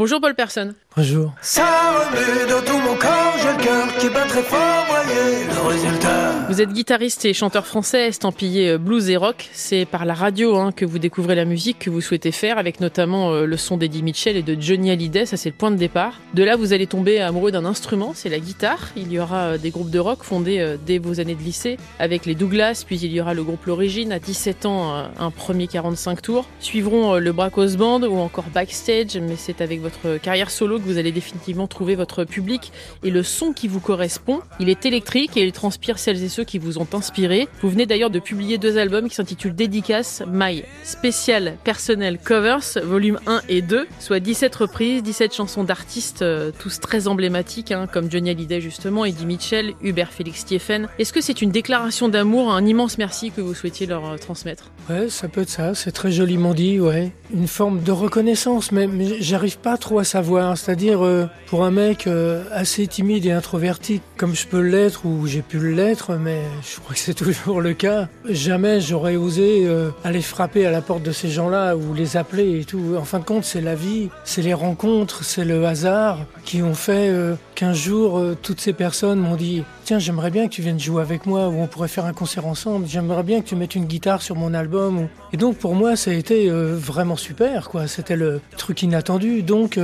Bonjour Paul Personne. Bonjour. Ça remue dans tout mon corps, j'ai le cœur qui bat très fort, voyez le résultat. Vous êtes guitariste et chanteur français estampillé euh, blues et rock. C'est par la radio hein, que vous découvrez la musique que vous souhaitez faire, avec notamment euh, le son d'Eddie Mitchell et de Johnny Hallyday. Ça, c'est le point de départ. De là, vous allez tomber amoureux d'un instrument, c'est la guitare. Il y aura euh, des groupes de rock fondés dès vos années de lycée, avec les Douglas, puis il y aura le groupe L'Origine. À 17 ans, un premier 45 tours. Suivront le Bracos Band ou encore Backstage, mais c'est avec votre carrière solo que vous allez définitivement trouver votre public et le son qui vous correspond. Il est électrique et il transpire celles et ceux qui vous ont inspiré. Vous venez d'ailleurs de publier deux albums qui s'intitulent Dédicace, My Special Personnel Covers, volume 1 et 2, soit 17 reprises, 17 chansons d'artistes, euh, tous très emblématiques, hein, comme Johnny Hallyday justement, Eddie Mitchell, Hubert Félix Stieffen. Est-ce que c'est une déclaration d'amour, un immense merci que vous souhaitiez leur euh, transmettre? Ouais, ça peut être ça, c'est très joliment dit, ouais. Une forme de reconnaissance, mais, mais j'arrive pas trop à savoir. C'est-à-dire, euh, pour un mec assez timide et introverti, comme je peux l'être ou j'ai pu l'être, mais je crois que c'est toujours le cas. Jamais j'aurais osé euh, aller frapper à la porte de ces gens-là ou les appeler et tout. En fin de compte, c'est la vie, c'est les rencontres, c'est le hasard qui ont fait euh, qu'un jour, euh, toutes ces personnes m'ont dit Tiens, j'aimerais bien que tu viennes jouer avec moi ou on pourrait faire un concert ensemble. J'aimerais bien que tu mettes une guitare sur mon album. Et donc, pour moi, ça a été vraiment super, quoi. C'était le truc inattendu. Donc,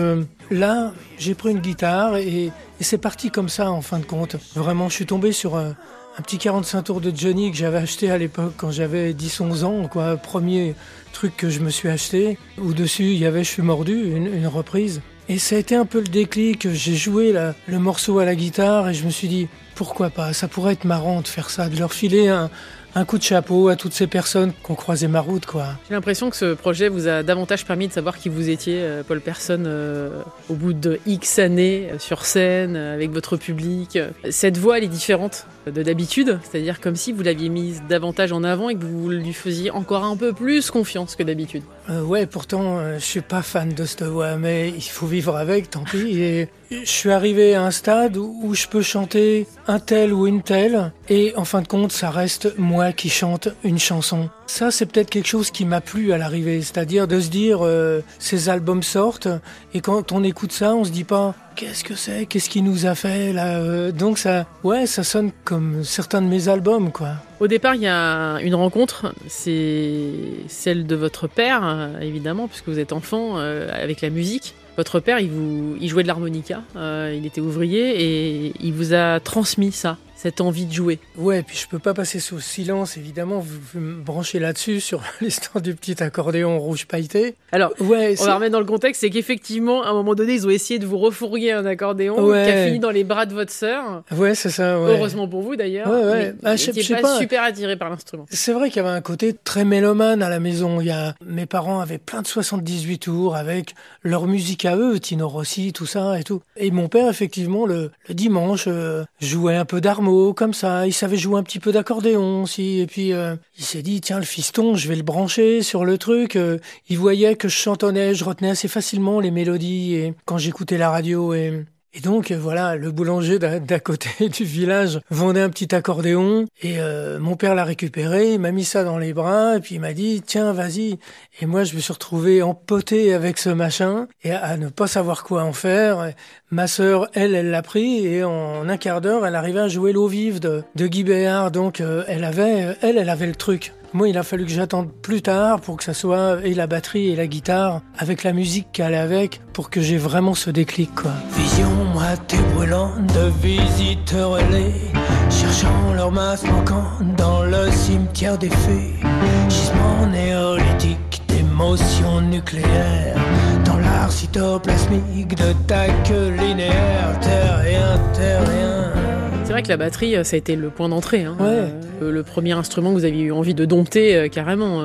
là, j'ai pris une guitare et, et c'est parti comme ça, en fin de compte. Vraiment, je suis tombé sur un petit 45 tours de Johnny que j'avais acheté à l'époque quand j'avais 10-11 ans, quoi. Premier truc que je me suis acheté. Où dessus, il y avait Je suis mordu, une, reprise. Et ça a été un peu le déclic. J'ai joué le morceau à la guitare et je me suis dit, pourquoi pas? Ça pourrait être marrant de faire ça, de leur filer un, un coup de chapeau à toutes ces personnes qui ont croisé ma route. quoi. J'ai l'impression que ce projet vous a davantage permis de savoir qui vous étiez, euh, Paul Personne, euh, au bout de X années euh, sur scène, avec votre public. Cette voix, elle est différente de d'habitude, c'est-à-dire comme si vous l'aviez mise davantage en avant et que vous lui faisiez encore un peu plus confiance que d'habitude. ouais, pourtant, je suis pas fan de cette voix, mais il faut vivre avec, tant pis. Et je suis arrivé à un stade où je peux chanter un tel ou une telle, et en fin de compte, ça reste moi qui chante une chanson. Ça, c'est peut-être quelque chose qui m'a plu à l'arrivée, c'est-à-dire de se dire, euh, ces albums sortent, et quand on écoute ça, on se dit pas, qu'est-ce que c'est, qu'est-ce qui nous a fait là euh, Donc ça, ouais, ça sonne comme certains de mes albums, quoi. Au départ, il y a une rencontre, c'est celle de votre père, évidemment, puisque vous êtes enfant, euh, avec la musique. Votre père, il, jouait de l'harmonica, euh, il était ouvrier et il vous a transmis ça cette envie de jouer. Ouais, puis je peux pas passer sous silence, évidemment. Vous, me branchez là-dessus sur l'histoire du petit accordéon rouge pailleté. Alors, ouais, on va remettre dans le contexte, c'est qu'effectivement, à un moment donné, ils ont essayé de vous refourguer un accordéon qui a fini dans les bras de votre sœur. Ouais, c'est ça. Heureusement pour vous d'ailleurs. Ouais, ouais. Ah, je, pas, pas, super attiré par l'instrument. C'est vrai qu'il y avait un côté très mélomane à la maison. Il y a mes parents avaient plein de 78 tours avec leur musique à eux, Tino Rossi, tout ça et tout. Et mon père, effectivement, le, dimanche, euh, jouait un peu comme ça. Il savait jouer un petit peu d'accordéon aussi. Et puis, euh, il s'est dit, tiens, le fiston, je vais le brancher sur le truc. Euh, il voyait que je chantonnais, je retenais assez facilement les mélodies et quand j'écoutais la radio et et donc voilà, le boulanger d'à côté du village vendait un petit accordéon et euh, mon père l'a récupéré, il m'a mis ça dans les bras et puis il m'a dit tiens vas-y. Et moi je me suis retrouvé empoté avec ce machin et à, ne pas savoir quoi en faire. Ma sœur elle elle l'a pris et en un quart d'heure elle arrivait à jouer l'eau vive de, Guy Béard donc euh, elle avait elle elle avait le truc. Moi, il a fallu que j'attende plus tard pour que ça soit et la batterie et la guitare avec la musique qui allait avec pour que j'ai vraiment ce déclic, quoi. Vision moitié brûlante de visiteurs ailés, cherchant leur masse manquant dans le cimetière des fées. Gisement néolithique d'émotions nucléaires dans l'art cytoplasmique de ta queue linéaire, terrien, terrien. C'est vrai que la batterie, euh, ça a été le point d'entrée. Hein. Euh, le premier instrument que vous avez eu envie de dompter euh, carrément.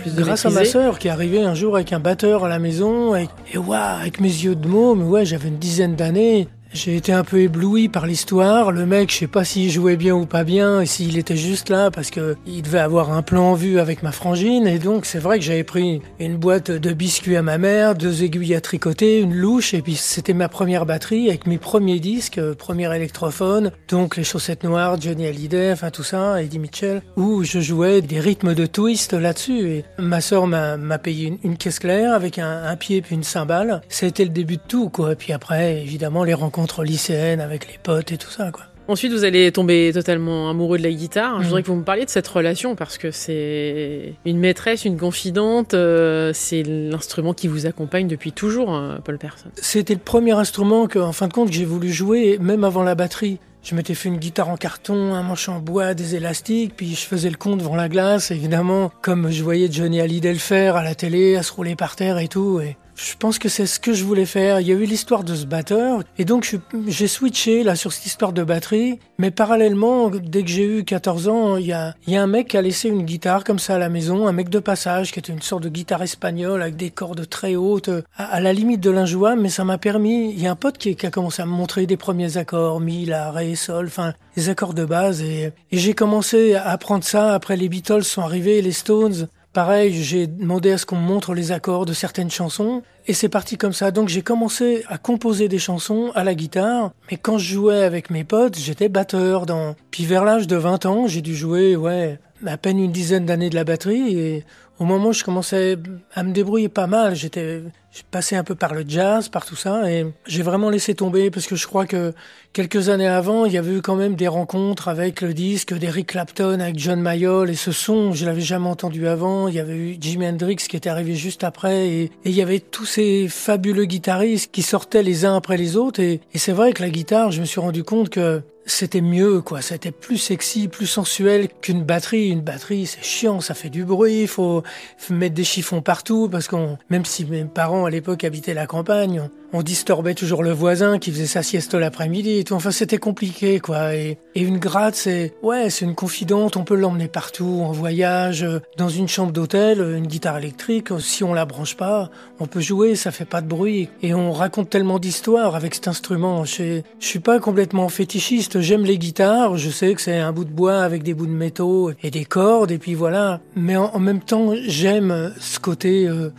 plus grâce à ma sœur qui est arrivée un jour avec un batteur à la maison et, et avec mes yeux de môme, ouais, j'avais une dizaine d'années. J'ai été un peu ébloui par l'histoire. Le mec, je sais pas s'il jouait bien ou pas bien, et s'il était juste là parce que il devait avoir un plan en vue avec ma frangine. Et donc, c'est vrai que j'avais pris une boîte de biscuits à ma mère, deux aiguilles à tricoter, une louche, et puis c'était ma première batterie avec mes premiers disques, euh, premier électrophone, donc les chaussettes noires, Johnny Hallyday, enfin tout ça, Eddie Mitchell, où je jouais des rythmes de twist là-dessus. Et ma sœur m'a payé une, caisse claire avec un, un pied puis une cymbale. C'était le début de tout, quoi. Et puis après, évidemment, les rencontres lycéennes avec les potes et tout ça, quoi. Ensuite, vous allez tomber totalement amoureux de la guitare. Je mm. voudrais que vous me parliez de cette relation parce que c'est une maîtresse, une confidente. Euh, c'est l'instrument qui vous accompagne depuis toujours, hein, Paul Persson. C'était le premier instrument que, en fin de compte, j'ai voulu jouer, même avant la batterie. Je m'étais fait une guitare en carton, un manche en bois, des élastiques, puis je faisais le con devant la glace, évidemment, comme je voyais Johnny Hallyday le faire à la télé, à se rouler par terre et tout. Et je pense que c'est ce que je voulais faire. Il y a eu l'histoire de ce batteur, et donc j'ai switché là sur cette histoire de batterie. Mais parallèlement, dès que j'ai eu 14 ans, il y a, un mec qui a laissé une guitare comme ça à la maison, un mec de passage qui était une sorte de guitare espagnole avec des cordes très hautes, à, la limite de l'injouable, mais ça m'a permis. Il y a un pote qui, qui, a commencé à me montrer des premiers accords, mi, la, ré, sol, enfin les accords de base, et, et j'ai commencé à apprendre ça. Après les Beatles sont arrivés, les Stones. Pareil, j'ai demandé à ce qu'on me montre les accords de certaines chansons et c'est parti comme ça. Donc j'ai commencé à composer des chansons à la guitare, mais quand je jouais avec mes potes, j'étais batteur dans puis vers l'âge de 20 ans, j'ai dû jouer ouais, à peine une dizaine d'années de la batterie et au moment où je commençais à me débrouiller pas mal, j'étais j'ai passé un peu par le jazz, par tout ça, et j'ai vraiment laissé tomber parce que je crois que quelques années avant, il y avait eu quand même des rencontres avec le disque d'Eric Clapton avec John Mayall, et ce son, je l'avais jamais entendu avant. Il y avait eu Jimi Hendrix qui était arrivé juste après, et, il y avait tous ces fabuleux guitaristes qui sortaient les uns après les autres, et, et c'est vrai que la guitare, je me suis rendu compte que c'était mieux, quoi. C'était plus sexy, plus sensuel qu'une batterie. Une batterie, c'est chiant, ça fait du bruit, il faut, mettre des chiffons partout parce qu'on, même si mes parents à l'époque habitaient la campagne, disturbait toujours le voisin qui faisait sa sieste l'après-midi et tout. Enfin, c'était compliqué, quoi. Et, une gratte, c'est, ouais, c'est une confidente, on peut l'emmener partout, en voyage, dans une chambre d'hôtel, une guitare électrique, si on la branche pas, on peut jouer, ça fait pas de bruit. Et on raconte tellement d'histoires avec cet instrument. Je, je suis pas complètement fétichiste, j'aime les guitares, je sais que c'est un bout de bois avec des bouts de métaux et des cordes, et puis voilà. Mais en, même temps, j'aime ce côté, euh,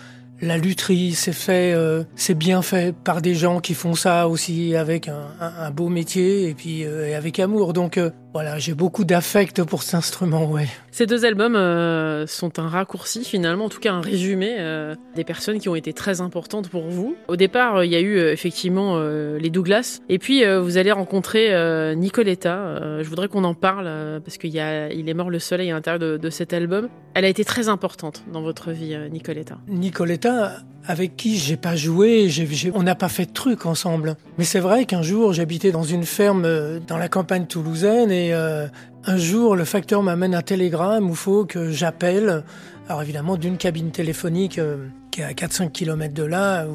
la lutherie, c'est fait, euh, c'est bien fait par des gens qui font ça aussi avec un, beau métier et puis euh, avec amour. Donc euh, voilà, j'ai beaucoup d'affect pour cet instrument, ouais. Ces deux albums sont un raccourci finalement, en tout cas un résumé des personnes qui ont été très importantes pour vous. Au départ, il y a eu effectivement les Douglas, et puis vous allez rencontrer Nicoletta. je voudrais qu'on en parle parce qu'il il est mort le soleil à l'intérieur de, de, cet album. Elle a été très importante dans votre vie, Nicoletta. Nicoletta, avec qui j'ai pas joué, on n'a pas fait de trucs ensemble. Mais c'est vrai qu'un jour, j'habitais dans une ferme euh, dans la campagne toulousaine et euh, un jour, le facteur m'amène un télégramme où faut que j'appelle. Alors évidemment, d'une cabine téléphonique euh, qui est à 4-5 km de là,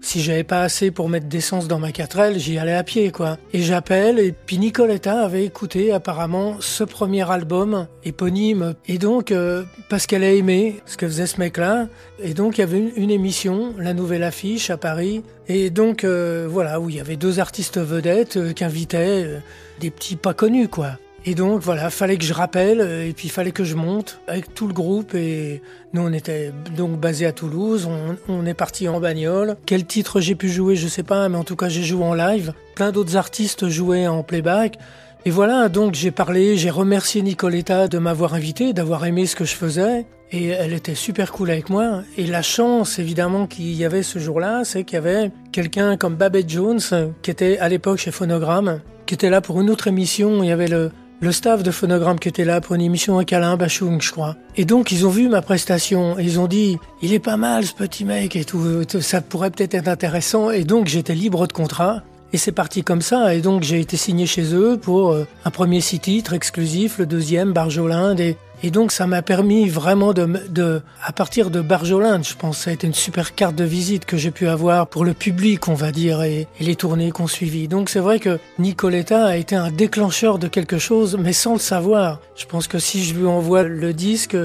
si j'avais pas assez pour mettre d'essence dans ma 4L, j'y allais à pied, quoi. Et j'appelle, et puis Nicoletta avait écouté apparemment ce premier album éponyme. Et donc, euh, parce qu'elle a aimé ce que faisait ce mec-là, et donc il y avait une, émission, La Nouvelle Affiche à Paris, et donc euh, voilà, où il y avait deux artistes vedettes euh, qui invitaient des petits pas connus, quoi. Et donc voilà, fallait que je rappelle euh, et puis fallait que je monte avec tout le groupe et nous on était donc basé à Toulouse, on, est parti en bagnole. Quel titre j'ai pu jouer, je sais pas, mais en tout cas j'ai joué en live. Plein d'autres artistes jouaient en playback. Et voilà, donc j'ai parlé, j'ai remercié Nicoletta de m'avoir invité, d'avoir aimé ce que je faisais. Et elle était super cool avec moi. Et la chance, évidemment, qu'il y avait ce jour-là, c'est qu'il y avait quelqu'un comme Babette Jones, qui était à l'époque chez Phonogramme, qui était là pour une autre émission. Il y avait le, le staff de Phonogramme qui était là pour une émission avec Alain Bachung, je crois. Et donc, ils ont vu ma prestation et ils ont dit, il est pas mal ce petit mec et tout, ça pourrait peut-être être intéressant. Et donc, j'étais libre de contrat. Et c'est parti comme ça. Et donc, j'ai été signé chez eux pour euh, un premier six titres exclusif, le deuxième, Barjolinde, et et donc ça m'a permis vraiment de, de, à partir de Barjolande, je pense, ça a été une super carte de visite que j'ai pu avoir pour le public, on va dire, et, les tournées qu'on suivi. Donc c'est vrai que Nicoletta a été un déclencheur de quelque chose, mais sans le savoir. Je pense que si je lui envoie le disque,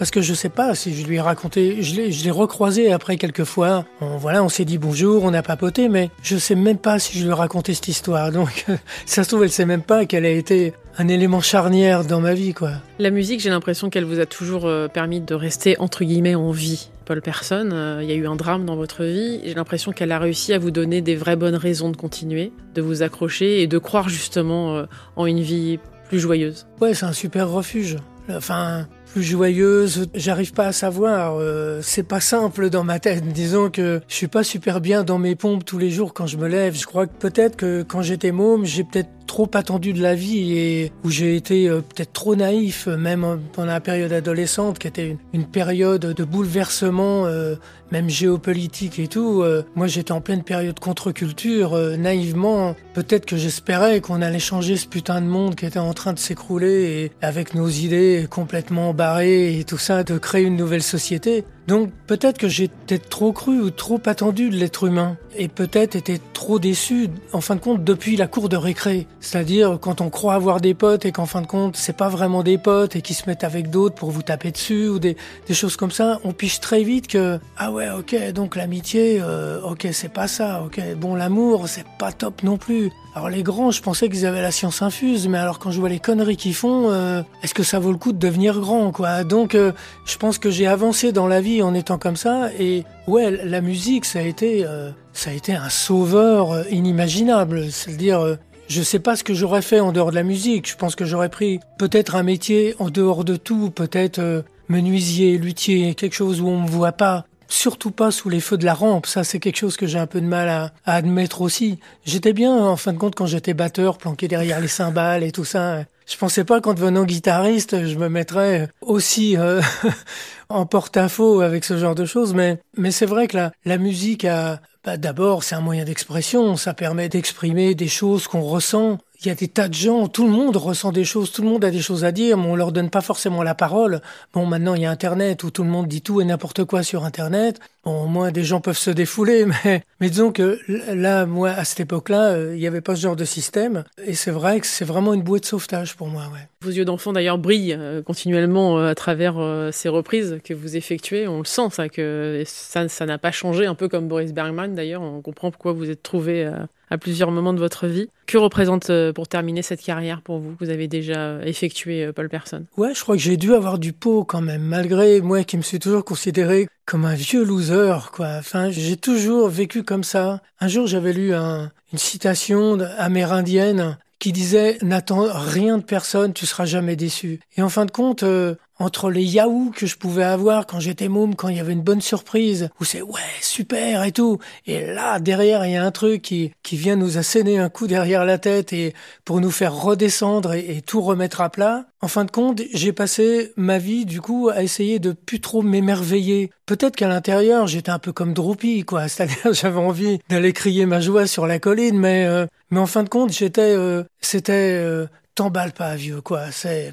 parce que je sais pas si je lui ai raconté, je l'ai, je l'ai recroisé après quelques fois. On, voilà, on s'est dit bonjour, on a papoté, mais je sais même pas si je lui ai raconté cette histoire. Donc, ça se trouve, elle sait même pas qu'elle a été un élément charnière dans ma vie, quoi. La musique, j'ai l'impression qu'elle vous a toujours euh, permis de rester entre guillemets en vie. Paul Personne, euh, il y a eu un drame dans votre vie. J'ai l'impression qu'elle a réussi à vous donner des vraies bonnes raisons de continuer, de vous accrocher et de croire justement euh, en une vie plus joyeuse. Ouais, c'est un super refuge. Enfin, plus joyeuse, j'arrive pas à savoir. Euh, c'est pas simple dans ma tête. Disons que je suis pas super bien dans mes pompes tous les jours quand je me lève. Je crois que peut-être que quand j'étais môme, j'ai peut-être trop attendu de la vie et où j'ai été euh, peut-être trop naïf, même pendant la période adolescente, qui était une, période de bouleversement, euh, même géopolitique et tout. Euh, moi, j'étais en pleine période contre-culture, naïvement. Peut-être que j'espérais qu'on allait changer ce putain de monde qui était en train de s'écrouler et avec nos idées complètement et tout ça, de créer une nouvelle société. Donc peut-être que peut-être trop cru ou trop attendu de l'être humain et peut-être été trop déçu en fin de compte depuis la cour de récré. C'est-à-dire quand on croit avoir des potes et qu'en fin de compte c'est pas vraiment des potes et qu'ils se mettent avec d'autres pour vous taper dessus ou des, choses comme ça, on piche très vite que ah ouais ok donc l'amitié euh, ok c'est pas ça ok bon l'amour c'est pas top non plus. Alors les grands, je pensais qu'ils avaient la science infuse, mais alors quand je vois les conneries qu'ils font, euh, est-ce que ça vaut le coup de devenir grand, quoi? Donc, euh, je pense que j'ai avancé dans la vie en étant comme ça, et ouais, la musique, ça a été, euh, ça a été un sauveur euh, inimaginable. C'est-à-dire, euh, je sais pas ce que j'aurais fait en dehors de la musique. Je pense que j'aurais pris peut-être un métier en dehors de tout, peut-être euh, menuisier, luthier, quelque chose où on me voit pas. Surtout pas sous les feux de la rampe, ça c'est quelque chose que j'ai un peu de mal à, à admettre aussi. J'étais bien en fin de compte quand j'étais batteur, planqué derrière les cymbales et tout ça. Je pensais pas qu'en devenant guitariste, je me mettrais aussi euh, en porte-à-faux avec ce genre de choses, mais, mais c'est vrai que la, la musique a, bah, d'abord, c'est un moyen d'expression, ça permet d'exprimer des choses qu'on ressent. Il y a des tas de gens, tout le monde ressent des choses, tout le monde a des choses à dire, mais on leur donne pas forcément la parole. Bon, maintenant, il y a Internet où tout le monde dit tout et n'importe quoi sur Internet. Bon, au moins, des gens peuvent se défouler, mais, mais disons que là, moi, à cette époque-là, euh, il n'y avait pas ce genre de système. Et c'est vrai que c'est vraiment une bouée de sauvetage pour moi, ouais. Vos yeux d'enfant d'ailleurs brillent euh, continuellement euh, à travers ces reprises que vous effectuez. On le sent, ça, que ça ça n'a pas changé, un peu comme Boris Bergman d'ailleurs. On comprend pourquoi vous êtes trouvé à plusieurs moments de votre vie. Que représente pour terminer cette carrière pour vous? Que Vous avez déjà effectué Paul Person. Ouais, je crois que j'ai dû avoir du pot quand même, malgré moi qui me suis toujours considéré comme un vieux loser, quoi. Enfin, j'ai toujours vécu comme ça. Un jour, j'avais lu un- une citation amérindienne qui disait n'attends rien de personne, tu seras jamais déçu. Et en fin de compte, euh, entre les yaourts que je pouvais avoir quand j'étais môme, quand il y avait une bonne surprise, où c'est ouais super et tout, et là derrière il y a un truc qui qui vient nous asséner un coup derrière la tête et pour nous faire redescendre et, tout remettre à plat. En fin de compte, j'ai passé ma vie du coup à essayer de plus trop m'émerveiller. Peut-être qu'à l'intérieur j'étais un peu comme Droopy quoi, c'est-à-dire j'avais envie d'aller crier ma joie sur la colline, mais euh, mais en fin de compte j'étais euh, c'était euh, t'emballe pas vieux quoi, c'est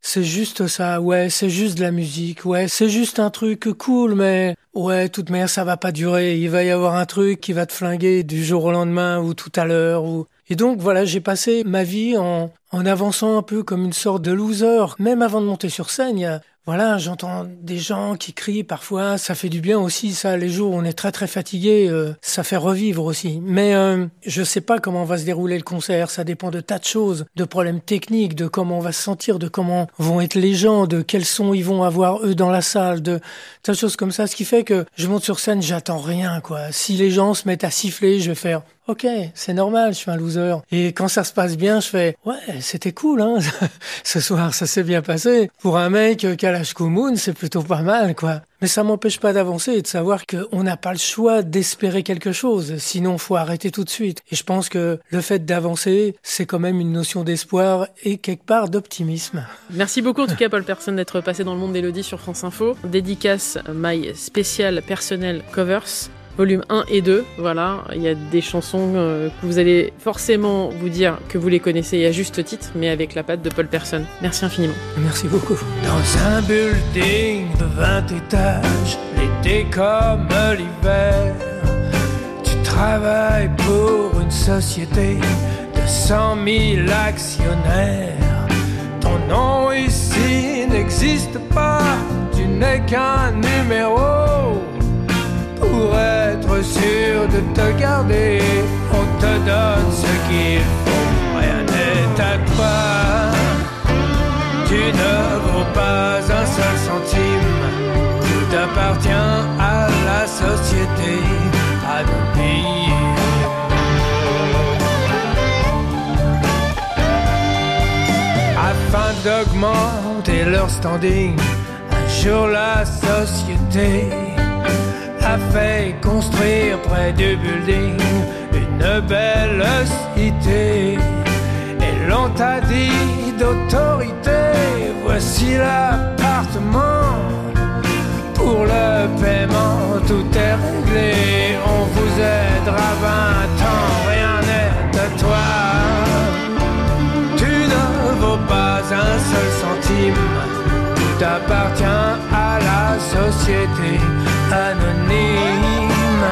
c'est juste ça, ouais, c'est juste de la musique, ouais, c'est juste un truc cool, mais ouais, toute manière, ça va pas durer. Il va y avoir un truc qui va te flinguer du jour au lendemain ou tout à l'heure. Ou... Et donc, voilà, j'ai passé ma vie en, en avançant un peu comme une sorte de loser. Même avant de monter sur scène, voilà, j'entends des gens qui crient parfois, ça fait du bien aussi, ça, les jours où on est très très fatigué, euh, ça fait revivre aussi. Mais euh, je sais pas comment va se dérouler le concert, ça dépend de tas de choses, de problèmes techniques, de comment on va se sentir, de comment vont être les gens, de quels sons ils vont avoir eux dans la salle, de tas de choses comme ça, ce qui fait que je monte sur scène, j'attends rien, quoi. Si les gens se mettent à siffler, je vais faire Ok, c'est normal, je suis un loser. Et quand ça se passe bien, je fais ouais, c'était cool, hein. Ce soir, ça s'est bien passé. Pour un mec qui a l'âge Moon, c'est plutôt pas mal, quoi. Mais ça m'empêche pas d'avancer et de savoir qu'on n'a pas le choix d'espérer quelque chose. Sinon, faut arrêter tout de suite. Et je pense que le fait d'avancer, c'est quand même une notion d'espoir et quelque part d'optimisme. Merci beaucoup en tout cas Paul Person d'être passé dans le monde d'Elodie sur France Info. Dédicace My Spécial Personnel Covers. Volume 1 et 2, voilà, il y a des chansons euh, que vous allez forcément vous dire que vous les connaissez à juste titre, mais avec la patte de Paul Person. Merci infiniment. Merci beaucoup. Dans un building de 20 étages, l'été comme l'hiver, tu travailles pour une société de 100 000 actionnaires. Ton nom ici n'existe pas, tu n'est qu'un numéro. Pour sûr de te garder, on te donne ce qu'il faut, rien n'est à toi. Tu ne vaux pas un seul centime, tout appartient à la société, à nos pays. Afin d'augmenter leur standing, un jour la société a fait construire près du building une belle cité. Et l'on t'a dit d'autorité, voici l'appartement. Pour le paiement, tout est réglé. On vous aidera 20 ans, rien n'est à toi. Tu ne vaux pas un seul centime. Tout appartient à la société anonyme.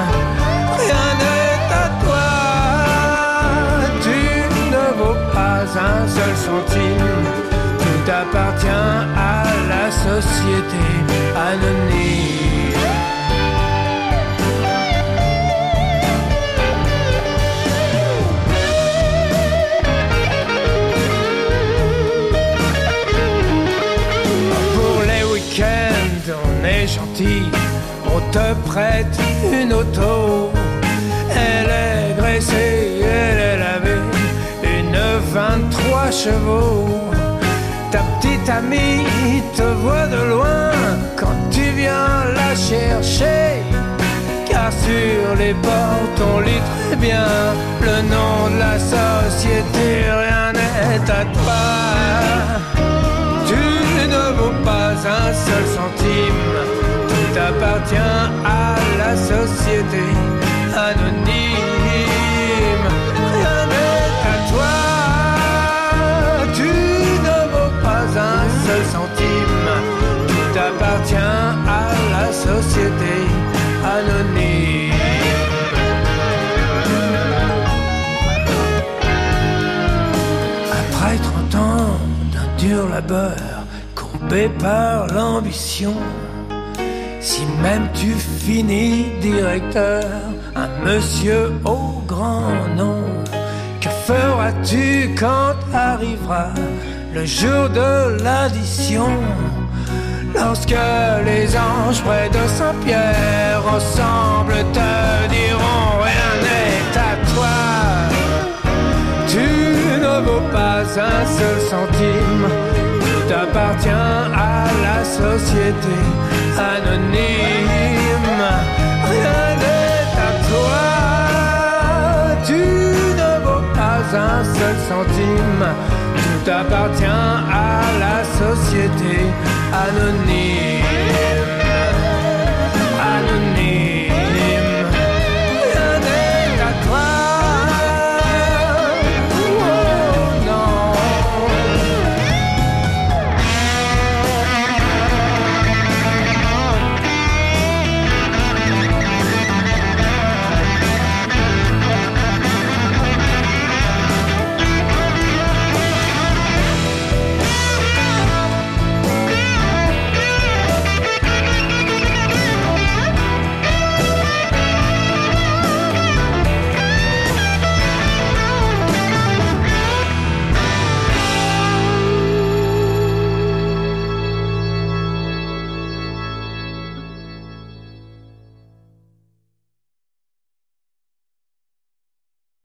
Rien n'est à toi. Tu ne vaux pas un seul centime. Tout appartient à la société anonyme. Prête une auto. Elle est graissée, elle est lavée. Une 23 chevaux. Ta petite amie te voit de loin quand tu viens la chercher. Car sur les portes on lit très bien le nom de la société. Rien n'est à toi. Tu ne vaux pas un seul centime. Tout appartient à la société anonyme. Rien n'est à toi. Tu ne vaux pas un seul centime. Tout appartient à la société anonyme. Après 30 ans d'un dur labeur, courbé par l'ambition, si même tu finis directeur, un monsieur au grand nom, que feras-tu quand arrivera le jour de l'addition? Lorsque les anges près de Saint-Pierre ensemble te diront rien n'est à toi. Tu ne vaux pas un seul centime, tout appartient à la société anonyme. Rien n'est à toi, tu ne vaux pas un seul centime, tout appartient à la société anonyme.